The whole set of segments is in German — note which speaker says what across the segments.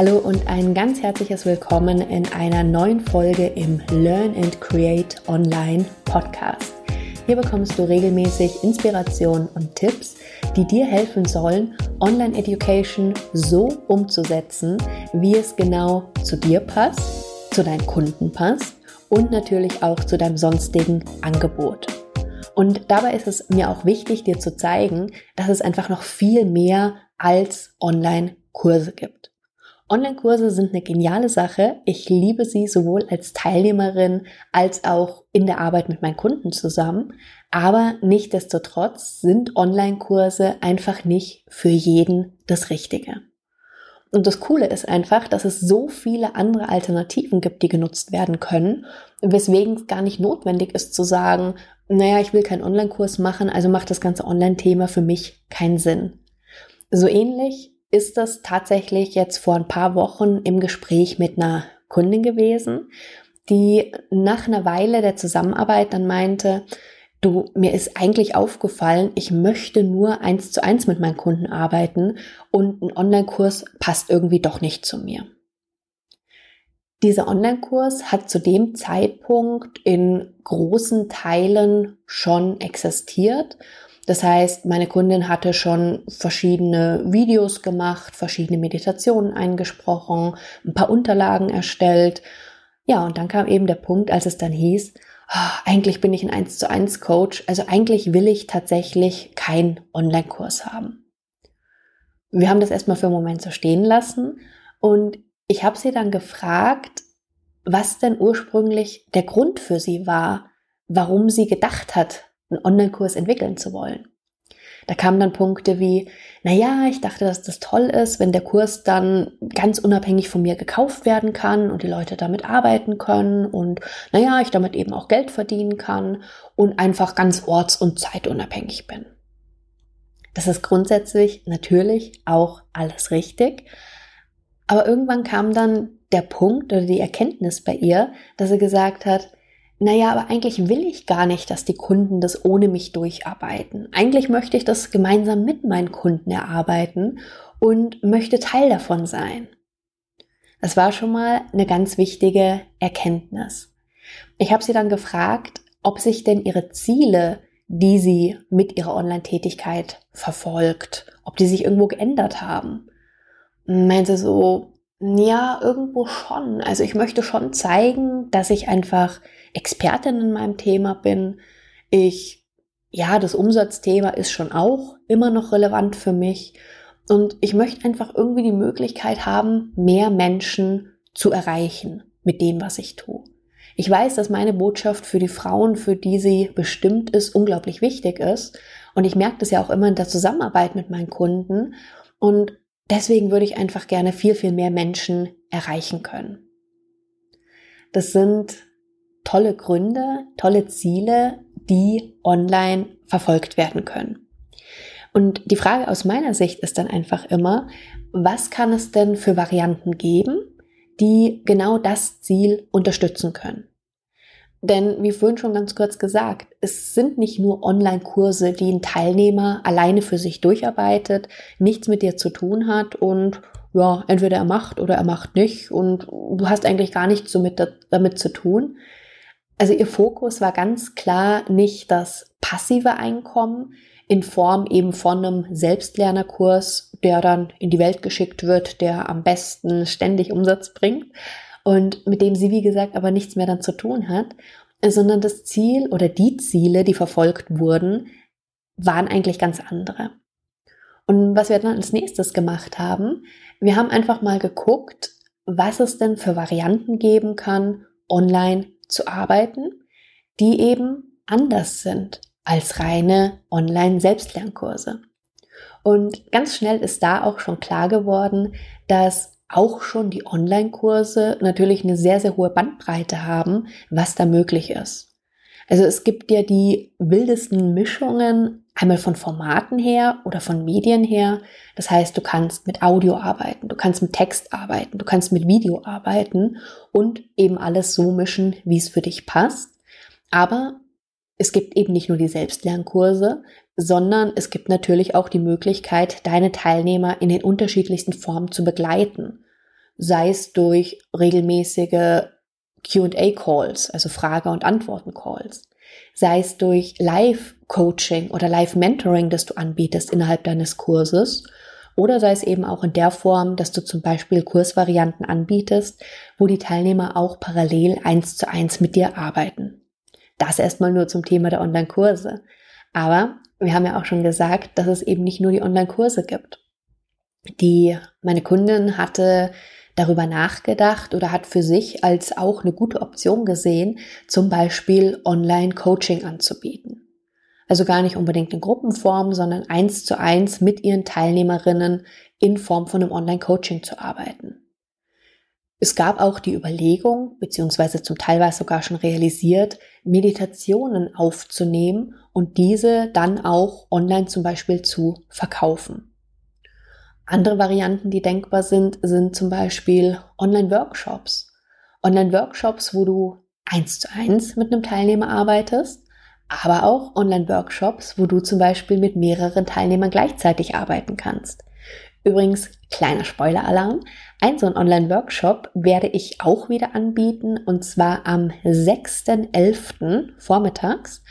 Speaker 1: Hallo und ein ganz herzliches Willkommen in einer neuen Folge im Learn and Create Online Podcast. Hier bekommst du regelmäßig Inspiration und Tipps, die dir helfen sollen, Online Education so umzusetzen, wie es genau zu dir passt, zu deinen Kunden passt und natürlich auch zu deinem sonstigen Angebot. Und dabei ist es mir auch wichtig, dir zu zeigen, dass es einfach noch viel mehr als Online-Kurse gibt. Online-Kurse sind eine geniale Sache. Ich liebe sie sowohl als Teilnehmerin als auch in der Arbeit mit meinen Kunden zusammen. Aber nichtdestotrotz sind Online-Kurse einfach nicht für jeden das Richtige. Und das Coole ist einfach, dass es so viele andere Alternativen gibt, die genutzt werden können, weswegen es gar nicht notwendig ist zu sagen, naja, ich will keinen Online-Kurs machen, also macht das ganze Online-Thema für mich keinen Sinn. So ähnlich ist das tatsächlich jetzt vor ein paar Wochen im Gespräch mit einer Kundin gewesen, die nach einer Weile der Zusammenarbeit dann meinte, du, mir ist eigentlich aufgefallen, ich möchte nur eins zu eins mit meinen Kunden arbeiten und ein Online-Kurs passt irgendwie doch nicht zu mir. Dieser Online-Kurs hat zu dem Zeitpunkt in großen Teilen schon existiert das heißt, meine Kundin hatte schon verschiedene Videos gemacht, verschiedene Meditationen eingesprochen, ein paar Unterlagen erstellt. Ja, und dann kam eben der Punkt, als es dann hieß, oh, eigentlich bin ich ein 1 zu 1 Coach, also eigentlich will ich tatsächlich keinen Online-Kurs haben. Wir haben das erstmal für einen Moment so stehen lassen und ich habe sie dann gefragt, was denn ursprünglich der Grund für sie war, warum sie gedacht hat, einen Online-Kurs entwickeln zu wollen. Da kamen dann Punkte wie, na ja, ich dachte, dass das toll ist, wenn der Kurs dann ganz unabhängig von mir gekauft werden kann und die Leute damit arbeiten können und na ja, ich damit eben auch Geld verdienen kann und einfach ganz orts- und zeitunabhängig bin. Das ist grundsätzlich natürlich auch alles richtig. Aber irgendwann kam dann der Punkt oder die Erkenntnis bei ihr, dass sie gesagt hat, naja, aber eigentlich will ich gar nicht, dass die Kunden das ohne mich durcharbeiten. Eigentlich möchte ich das gemeinsam mit meinen Kunden erarbeiten und möchte Teil davon sein. Das war schon mal eine ganz wichtige Erkenntnis. Ich habe sie dann gefragt, ob sich denn ihre Ziele, die sie mit ihrer Online-Tätigkeit verfolgt, ob die sich irgendwo geändert haben. Meinte so, ja, irgendwo schon. Also ich möchte schon zeigen, dass ich einfach Expertin in meinem Thema bin. Ich, ja, das Umsatzthema ist schon auch immer noch relevant für mich. Und ich möchte einfach irgendwie die Möglichkeit haben, mehr Menschen zu erreichen mit dem, was ich tue. Ich weiß, dass meine Botschaft für die Frauen, für die sie bestimmt ist, unglaublich wichtig ist. Und ich merke das ja auch immer in der Zusammenarbeit mit meinen Kunden. Und deswegen würde ich einfach gerne viel, viel mehr Menschen erreichen können. Das sind tolle Gründe, tolle Ziele, die online verfolgt werden können. Und die Frage aus meiner Sicht ist dann einfach immer, was kann es denn für Varianten geben, die genau das Ziel unterstützen können? Denn wie vorhin schon ganz kurz gesagt, es sind nicht nur Online-Kurse, die ein Teilnehmer alleine für sich durcharbeitet, nichts mit dir zu tun hat und ja, entweder er macht oder er macht nicht und du hast eigentlich gar nichts damit, damit zu tun, also ihr Fokus war ganz klar nicht das passive Einkommen in Form eben von einem Selbstlernerkurs, der dann in die Welt geschickt wird, der am besten ständig Umsatz bringt und mit dem sie, wie gesagt, aber nichts mehr dann zu tun hat, sondern das Ziel oder die Ziele, die verfolgt wurden, waren eigentlich ganz andere. Und was wir dann als nächstes gemacht haben, wir haben einfach mal geguckt, was es denn für Varianten geben kann, online zu arbeiten, die eben anders sind als reine Online-Selbstlernkurse. Und ganz schnell ist da auch schon klar geworden, dass auch schon die Online-Kurse natürlich eine sehr, sehr hohe Bandbreite haben, was da möglich ist. Also es gibt ja die wildesten Mischungen einmal von Formaten her oder von Medien her. Das heißt, du kannst mit Audio arbeiten, du kannst mit Text arbeiten, du kannst mit Video arbeiten und eben alles so mischen, wie es für dich passt. Aber es gibt eben nicht nur die Selbstlernkurse, sondern es gibt natürlich auch die Möglichkeit, deine Teilnehmer in den unterschiedlichsten Formen zu begleiten. sei es durch regelmäßige QA-Calls, also Frage- und Antworten-Calls, sei es durch Live-Coaching oder Live-Mentoring, das du anbietest innerhalb deines Kurses, oder sei es eben auch in der Form, dass du zum Beispiel Kursvarianten anbietest, wo die Teilnehmer auch parallel eins zu eins mit dir arbeiten. Das erstmal nur zum Thema der Online-Kurse. Aber wir haben ja auch schon gesagt, dass es eben nicht nur die Online-Kurse gibt. Die, meine Kundin hatte darüber nachgedacht oder hat für sich als auch eine gute Option gesehen, zum Beispiel Online-Coaching anzubieten. Also gar nicht unbedingt in Gruppenform, sondern eins zu eins mit ihren Teilnehmerinnen in Form von einem Online-Coaching zu arbeiten. Es gab auch die Überlegung, beziehungsweise zum Teil war es sogar schon realisiert, Meditationen aufzunehmen und diese dann auch online zum Beispiel zu verkaufen. Andere Varianten, die denkbar sind, sind zum Beispiel Online-Workshops. Online-Workshops, wo du eins zu eins mit einem Teilnehmer arbeitest, aber auch Online-Workshops, wo du zum Beispiel mit mehreren Teilnehmern gleichzeitig arbeiten kannst. Übrigens, kleiner Spoiler-Alarm, ein so ein Online-Workshop werde ich auch wieder anbieten und zwar am 6.11. vormittags.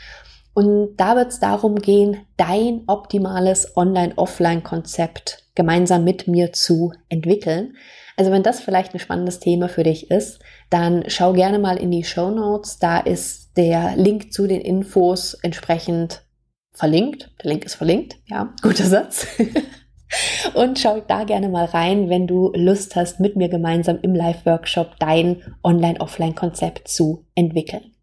Speaker 1: Und da wird es darum gehen, dein optimales Online-Offline-Konzept gemeinsam mit mir zu entwickeln. Also wenn das vielleicht ein spannendes Thema für dich ist, dann schau gerne mal in die Show Notes. Da ist der Link zu den Infos entsprechend verlinkt. Der Link ist verlinkt. Ja, guter Satz. Und schau da gerne mal rein, wenn du Lust hast, mit mir gemeinsam im Live-Workshop dein Online-Offline-Konzept zu entwickeln.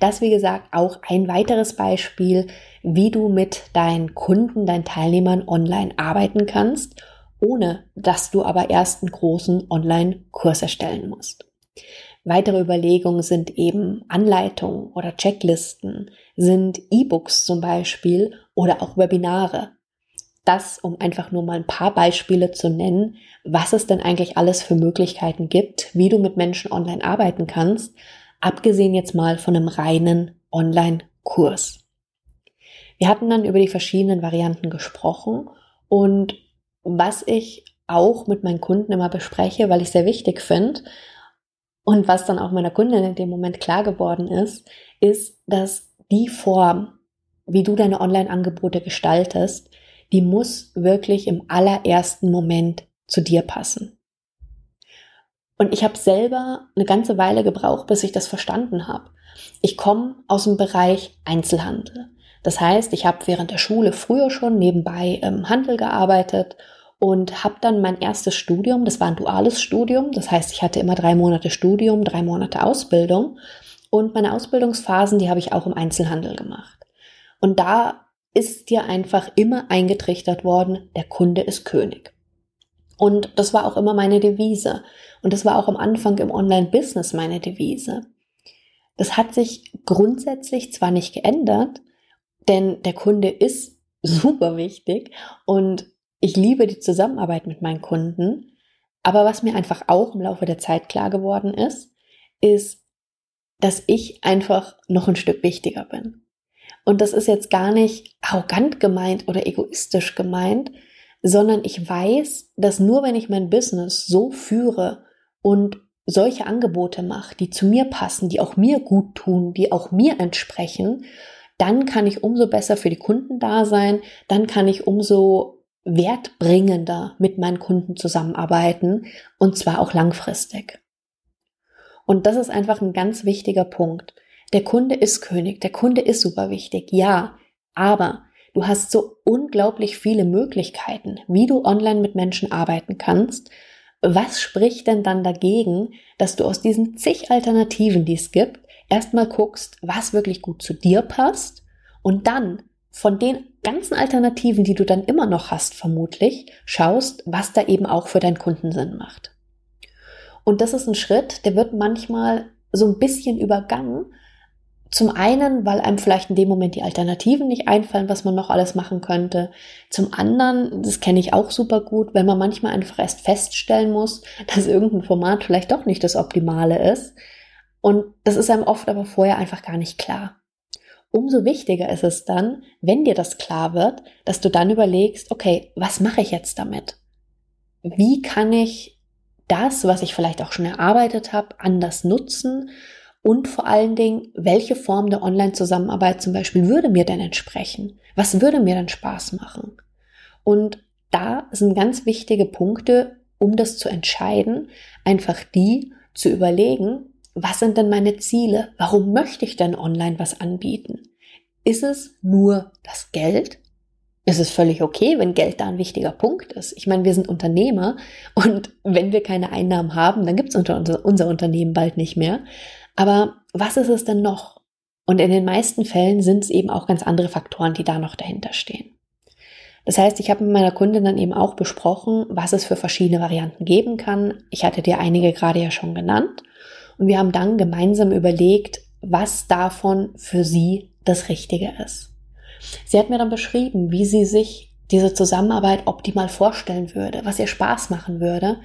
Speaker 1: Das, wie gesagt, auch ein weiteres Beispiel, wie du mit deinen Kunden, deinen Teilnehmern online arbeiten kannst, ohne dass du aber erst einen großen Online-Kurs erstellen musst. Weitere Überlegungen sind eben Anleitungen oder Checklisten, sind E-Books zum Beispiel oder auch Webinare. Das, um einfach nur mal ein paar Beispiele zu nennen, was es denn eigentlich alles für Möglichkeiten gibt, wie du mit Menschen online arbeiten kannst, abgesehen jetzt mal von einem reinen Online-Kurs. Wir hatten dann über die verschiedenen Varianten gesprochen und was ich auch mit meinen Kunden immer bespreche, weil ich sehr wichtig finde und was dann auch meiner Kundin in dem Moment klar geworden ist, ist, dass die Form, wie du deine Online-Angebote gestaltest, die muss wirklich im allerersten Moment zu dir passen. Und ich habe selber eine ganze Weile gebraucht, bis ich das verstanden habe. Ich komme aus dem Bereich Einzelhandel. Das heißt, ich habe während der Schule früher schon nebenbei im Handel gearbeitet und habe dann mein erstes Studium, das war ein duales Studium, das heißt, ich hatte immer drei Monate Studium, drei Monate Ausbildung und meine Ausbildungsphasen, die habe ich auch im Einzelhandel gemacht. Und da ist dir einfach immer eingetrichtert worden, der Kunde ist König. Und das war auch immer meine Devise. Und das war auch am Anfang im Online-Business meine Devise. Das hat sich grundsätzlich zwar nicht geändert, denn der Kunde ist super wichtig und ich liebe die Zusammenarbeit mit meinen Kunden. Aber was mir einfach auch im Laufe der Zeit klar geworden ist, ist, dass ich einfach noch ein Stück wichtiger bin. Und das ist jetzt gar nicht arrogant gemeint oder egoistisch gemeint, sondern ich weiß, dass nur wenn ich mein Business so führe und solche Angebote mache, die zu mir passen, die auch mir gut tun, die auch mir entsprechen, dann kann ich umso besser für die Kunden da sein, dann kann ich umso wertbringender mit meinen Kunden zusammenarbeiten und zwar auch langfristig. Und das ist einfach ein ganz wichtiger Punkt. Der Kunde ist König, der Kunde ist super wichtig, ja, aber du hast so unglaublich viele Möglichkeiten, wie du online mit Menschen arbeiten kannst. Was spricht denn dann dagegen, dass du aus diesen zig Alternativen, die es gibt, erstmal guckst, was wirklich gut zu dir passt und dann von den ganzen Alternativen, die du dann immer noch hast, vermutlich, schaust, was da eben auch für deinen Kunden Sinn macht. Und das ist ein Schritt, der wird manchmal so ein bisschen übergangen, zum einen, weil einem vielleicht in dem Moment die Alternativen nicht einfallen, was man noch alles machen könnte. Zum anderen, das kenne ich auch super gut, wenn man manchmal einfach erst feststellen muss, dass irgendein Format vielleicht doch nicht das Optimale ist. Und das ist einem oft aber vorher einfach gar nicht klar. Umso wichtiger ist es dann, wenn dir das klar wird, dass du dann überlegst, okay, was mache ich jetzt damit? Wie kann ich das, was ich vielleicht auch schon erarbeitet habe, anders nutzen und vor allen Dingen, welche Form der Online-Zusammenarbeit zum Beispiel würde mir denn entsprechen? Was würde mir denn Spaß machen? Und da sind ganz wichtige Punkte, um das zu entscheiden, einfach die zu überlegen, was sind denn meine Ziele? Warum möchte ich denn online was anbieten? Ist es nur das Geld? Ist es völlig okay, wenn Geld da ein wichtiger Punkt ist? Ich meine, wir sind Unternehmer und wenn wir keine Einnahmen haben, dann gibt es unser, unser Unternehmen bald nicht mehr. Aber was ist es denn noch? Und in den meisten Fällen sind es eben auch ganz andere Faktoren, die da noch dahinter stehen. Das heißt, ich habe mit meiner Kundin dann eben auch besprochen, was es für verschiedene Varianten geben kann. Ich hatte dir einige gerade ja schon genannt. Und wir haben dann gemeinsam überlegt, was davon für sie das Richtige ist. Sie hat mir dann beschrieben, wie sie sich diese Zusammenarbeit optimal vorstellen würde, was ihr Spaß machen würde.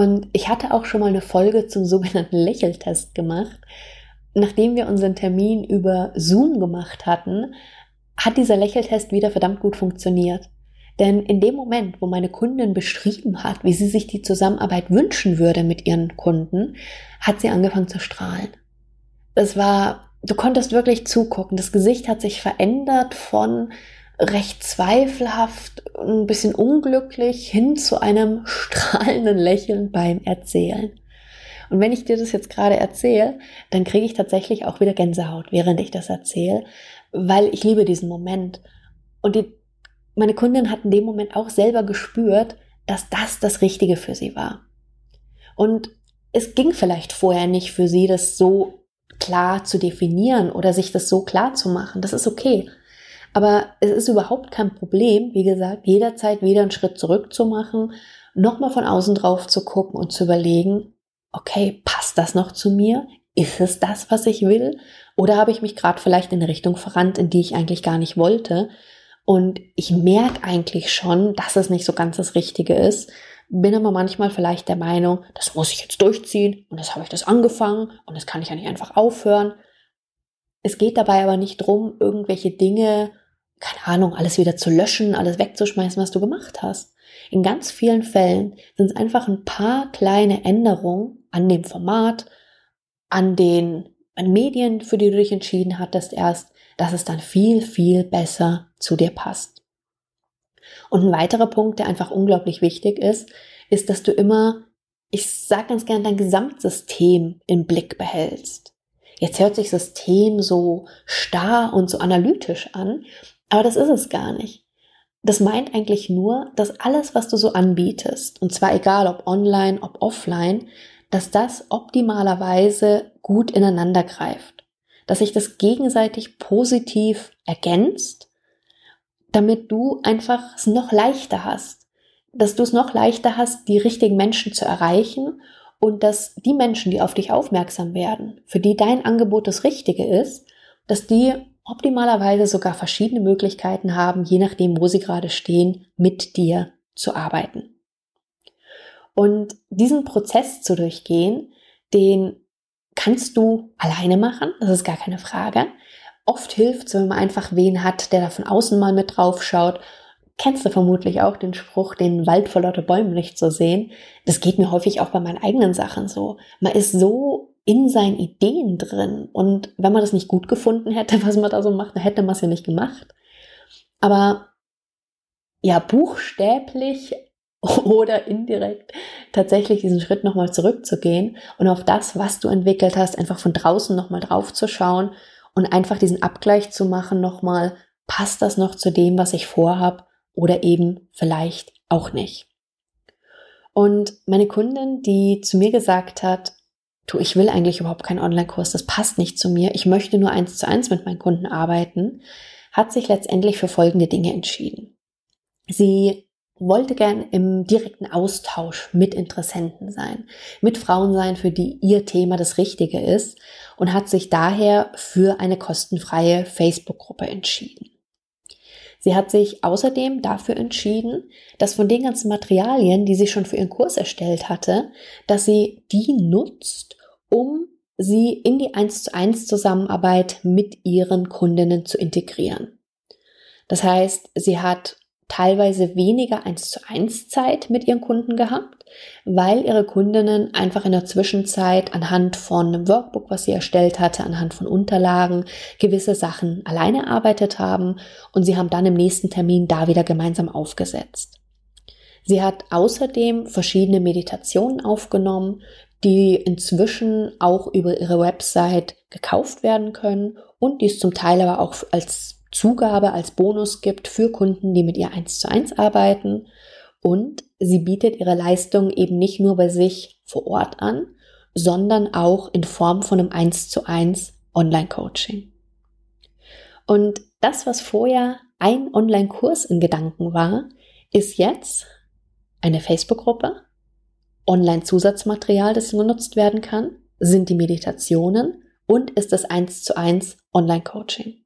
Speaker 1: Und ich hatte auch schon mal eine Folge zum sogenannten Lächeltest gemacht. Nachdem wir unseren Termin über Zoom gemacht hatten, hat dieser Lächeltest wieder verdammt gut funktioniert. Denn in dem Moment, wo meine Kundin beschrieben hat, wie sie sich die Zusammenarbeit wünschen würde mit ihren Kunden, hat sie angefangen zu strahlen. Es war, du konntest wirklich zugucken. Das Gesicht hat sich verändert von recht zweifelhaft, ein bisschen unglücklich hin zu einem strahlenden Lächeln beim Erzählen. Und wenn ich dir das jetzt gerade erzähle, dann kriege ich tatsächlich auch wieder Gänsehaut, während ich das erzähle, weil ich liebe diesen Moment. Und die meine Kundin hat in dem Moment auch selber gespürt, dass das das Richtige für sie war. Und es ging vielleicht vorher nicht für sie, das so klar zu definieren oder sich das so klar zu machen. Das ist okay. Aber es ist überhaupt kein Problem, wie gesagt, jederzeit wieder einen Schritt zurück zu machen, nochmal von außen drauf zu gucken und zu überlegen, okay, passt das noch zu mir? Ist es das, was ich will? Oder habe ich mich gerade vielleicht in eine Richtung verrannt, in die ich eigentlich gar nicht wollte? Und ich merke eigentlich schon, dass es nicht so ganz das Richtige ist. Bin aber manchmal vielleicht der Meinung, das muss ich jetzt durchziehen und das habe ich das angefangen und das kann ich ja nicht einfach aufhören. Es geht dabei aber nicht drum, irgendwelche Dinge, keine Ahnung, alles wieder zu löschen, alles wegzuschmeißen, was du gemacht hast. In ganz vielen Fällen sind es einfach ein paar kleine Änderungen an dem Format, an den an Medien, für die du dich entschieden hattest erst, dass es dann viel, viel besser zu dir passt. Und ein weiterer Punkt, der einfach unglaublich wichtig ist, ist, dass du immer, ich sage ganz gerne, dein Gesamtsystem im Blick behältst. Jetzt hört sich System so starr und so analytisch an, aber das ist es gar nicht. Das meint eigentlich nur, dass alles, was du so anbietest, und zwar egal ob online, ob offline, dass das optimalerweise gut ineinander greift dass sich das gegenseitig positiv ergänzt, damit du einfach es noch leichter hast, dass du es noch leichter hast, die richtigen Menschen zu erreichen und dass die Menschen, die auf dich aufmerksam werden, für die dein Angebot das Richtige ist, dass die optimalerweise sogar verschiedene Möglichkeiten haben, je nachdem, wo sie gerade stehen, mit dir zu arbeiten. Und diesen Prozess zu durchgehen, den kannst du alleine machen, das ist gar keine Frage. Oft hilft es, wenn man einfach wen hat, der da von außen mal mit drauf schaut. Kennst du vermutlich auch den Spruch, den Wald vor lauter Bäumen nicht zu sehen. Das geht mir häufig auch bei meinen eigenen Sachen so. Man ist so in seinen Ideen drin und wenn man das nicht gut gefunden hätte, was man da so macht, dann hätte man es ja nicht gemacht. Aber ja, buchstäblich oder indirekt tatsächlich diesen Schritt nochmal zurückzugehen und auf das, was du entwickelt hast, einfach von draußen nochmal drauf zu schauen und einfach diesen Abgleich zu machen nochmal, passt das noch zu dem, was ich vorhab oder eben vielleicht auch nicht. Und meine Kundin, die zu mir gesagt hat, du, ich will eigentlich überhaupt keinen Online-Kurs, das passt nicht zu mir, ich möchte nur eins zu eins mit meinen Kunden arbeiten, hat sich letztendlich für folgende Dinge entschieden. Sie wollte gern im direkten Austausch mit Interessenten sein, mit Frauen sein, für die ihr Thema das Richtige ist und hat sich daher für eine kostenfreie Facebook-Gruppe entschieden. Sie hat sich außerdem dafür entschieden, dass von den ganzen Materialien, die sie schon für ihren Kurs erstellt hatte, dass sie die nutzt, um sie in die 1 zu 1 Zusammenarbeit mit ihren Kundinnen zu integrieren. Das heißt, sie hat teilweise weniger 1 zu 1 Zeit mit ihren Kunden gehabt, weil ihre Kundinnen einfach in der Zwischenzeit anhand von einem Workbook, was sie erstellt hatte, anhand von Unterlagen gewisse Sachen alleine erarbeitet haben und sie haben dann im nächsten Termin da wieder gemeinsam aufgesetzt. Sie hat außerdem verschiedene Meditationen aufgenommen, die inzwischen auch über ihre Website gekauft werden können und die es zum Teil aber auch als Zugabe als Bonus gibt für Kunden, die mit ihr eins zu eins arbeiten. Und sie bietet ihre Leistung eben nicht nur bei sich vor Ort an, sondern auch in Form von einem eins zu eins Online-Coaching. Und das, was vorher ein Online-Kurs in Gedanken war, ist jetzt eine Facebook-Gruppe, Online-Zusatzmaterial, das genutzt werden kann, sind die Meditationen und ist das eins zu eins Online-Coaching.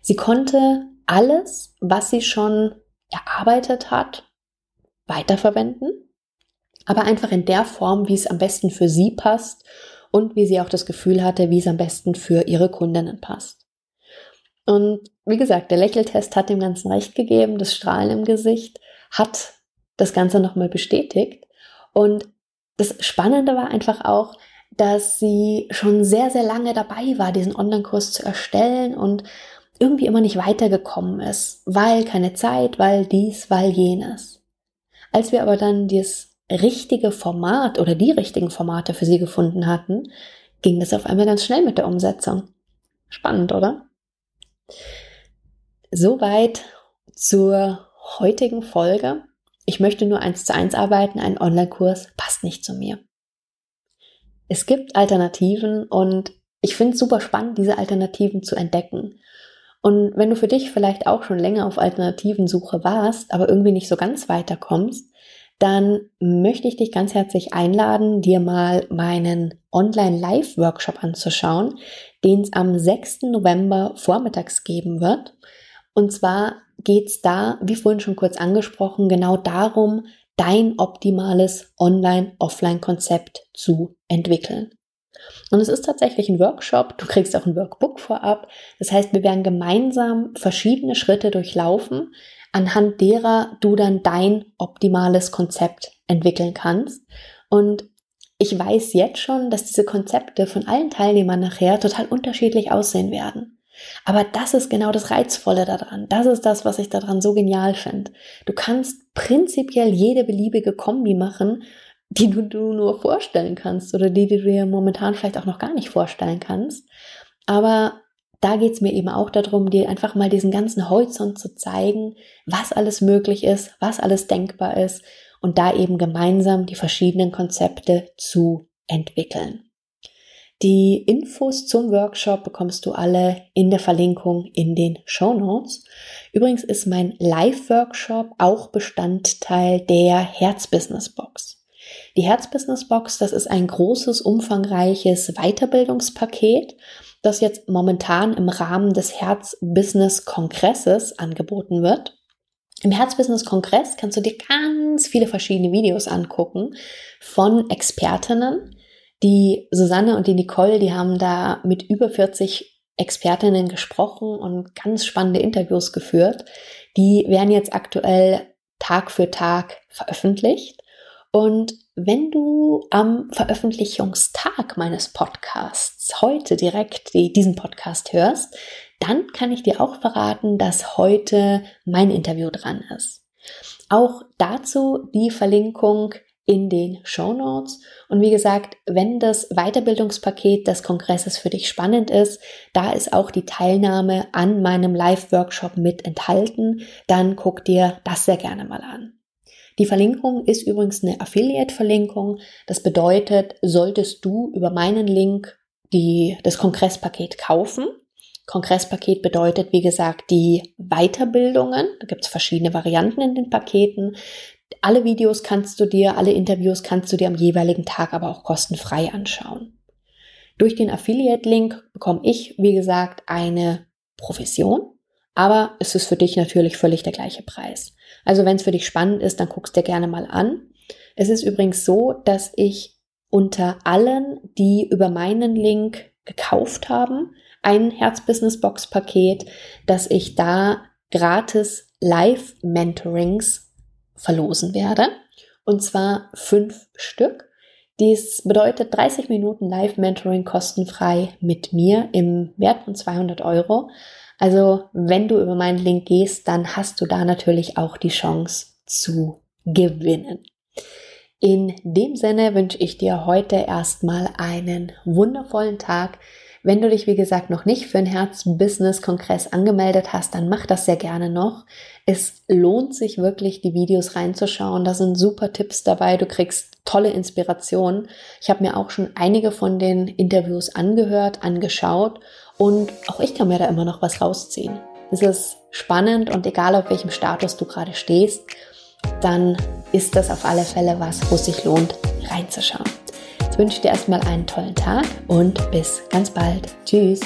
Speaker 1: Sie konnte alles, was sie schon erarbeitet hat, weiterverwenden, aber einfach in der Form, wie es am besten für sie passt und wie sie auch das Gefühl hatte, wie es am besten für ihre Kundinnen passt. Und wie gesagt, der Lächeltest hat dem Ganzen recht gegeben, das Strahlen im Gesicht hat das Ganze nochmal bestätigt. Und das Spannende war einfach auch, dass sie schon sehr, sehr lange dabei war, diesen Online-Kurs zu erstellen und irgendwie immer nicht weitergekommen ist, weil keine Zeit, weil dies, weil jenes. Als wir aber dann das richtige Format oder die richtigen Formate für sie gefunden hatten, ging das auf einmal ganz schnell mit der Umsetzung. Spannend, oder? Soweit zur heutigen Folge. Ich möchte nur eins zu eins arbeiten, ein Online-Kurs passt nicht zu mir. Es gibt Alternativen und ich finde es super spannend, diese Alternativen zu entdecken. Und wenn du für dich vielleicht auch schon länger auf Alternativensuche warst, aber irgendwie nicht so ganz weiterkommst, dann möchte ich dich ganz herzlich einladen, dir mal meinen Online-Live-Workshop anzuschauen, den es am 6. November vormittags geben wird. Und zwar geht es da, wie vorhin schon kurz angesprochen, genau darum, dein optimales Online-Offline-Konzept zu entwickeln. Und es ist tatsächlich ein Workshop. Du kriegst auch ein Workbook vorab. Das heißt, wir werden gemeinsam verschiedene Schritte durchlaufen, anhand derer du dann dein optimales Konzept entwickeln kannst. Und ich weiß jetzt schon, dass diese Konzepte von allen Teilnehmern nachher total unterschiedlich aussehen werden. Aber das ist genau das Reizvolle daran. Das ist das, was ich daran so genial finde. Du kannst prinzipiell jede beliebige Kombi machen die du, du nur vorstellen kannst oder die, die du dir momentan vielleicht auch noch gar nicht vorstellen kannst. Aber da geht's mir eben auch darum, dir einfach mal diesen ganzen Horizont zu zeigen, was alles möglich ist, was alles denkbar ist und da eben gemeinsam die verschiedenen Konzepte zu entwickeln. Die Infos zum Workshop bekommst du alle in der Verlinkung in den Show Notes. Übrigens ist mein Live-Workshop auch Bestandteil der Herzbusiness Box. Die Herzbusiness Box, das ist ein großes, umfangreiches Weiterbildungspaket, das jetzt momentan im Rahmen des Herzbusiness Kongresses angeboten wird. Im Herzbusiness Kongress kannst du dir ganz viele verschiedene Videos angucken von Expertinnen. Die Susanne und die Nicole, die haben da mit über 40 Expertinnen gesprochen und ganz spannende Interviews geführt. Die werden jetzt aktuell Tag für Tag veröffentlicht. Und wenn du am Veröffentlichungstag meines Podcasts heute direkt diesen Podcast hörst, dann kann ich dir auch verraten, dass heute mein Interview dran ist. Auch dazu die Verlinkung in den Show Notes. Und wie gesagt, wenn das Weiterbildungspaket des Kongresses für dich spannend ist, da ist auch die Teilnahme an meinem Live-Workshop mit enthalten, dann guck dir das sehr gerne mal an. Die Verlinkung ist übrigens eine Affiliate-Verlinkung. Das bedeutet, solltest du über meinen Link die, das Kongresspaket kaufen, Kongresspaket bedeutet, wie gesagt, die Weiterbildungen. Da gibt es verschiedene Varianten in den Paketen. Alle Videos kannst du dir, alle Interviews kannst du dir am jeweiligen Tag aber auch kostenfrei anschauen. Durch den Affiliate-Link bekomme ich, wie gesagt, eine Profession, aber es ist für dich natürlich völlig der gleiche Preis. Also wenn es für dich spannend ist, dann guckst dir gerne mal an. Es ist übrigens so, dass ich unter allen, die über meinen Link gekauft haben, ein Herz-Business-Box-Paket, dass ich da gratis Live-Mentorings verlosen werde. Und zwar fünf Stück. Dies bedeutet 30 Minuten Live-Mentoring kostenfrei mit mir im Wert von 200 Euro. Also wenn du über meinen Link gehst, dann hast du da natürlich auch die Chance zu gewinnen. In dem Sinne wünsche ich dir heute erstmal einen wundervollen Tag. Wenn du dich, wie gesagt, noch nicht für ein Herz-Business-Kongress angemeldet hast, dann mach das sehr gerne noch. Es lohnt sich wirklich, die Videos reinzuschauen. Da sind super Tipps dabei. Du kriegst tolle Inspirationen. Ich habe mir auch schon einige von den Interviews angehört, angeschaut und auch ich kann mir da immer noch was rausziehen. Es ist spannend und egal auf welchem Status du gerade stehst, dann ist das auf alle Fälle was, wo es sich lohnt, reinzuschauen. Wünsche dir erstmal einen tollen Tag und bis ganz bald. Tschüss.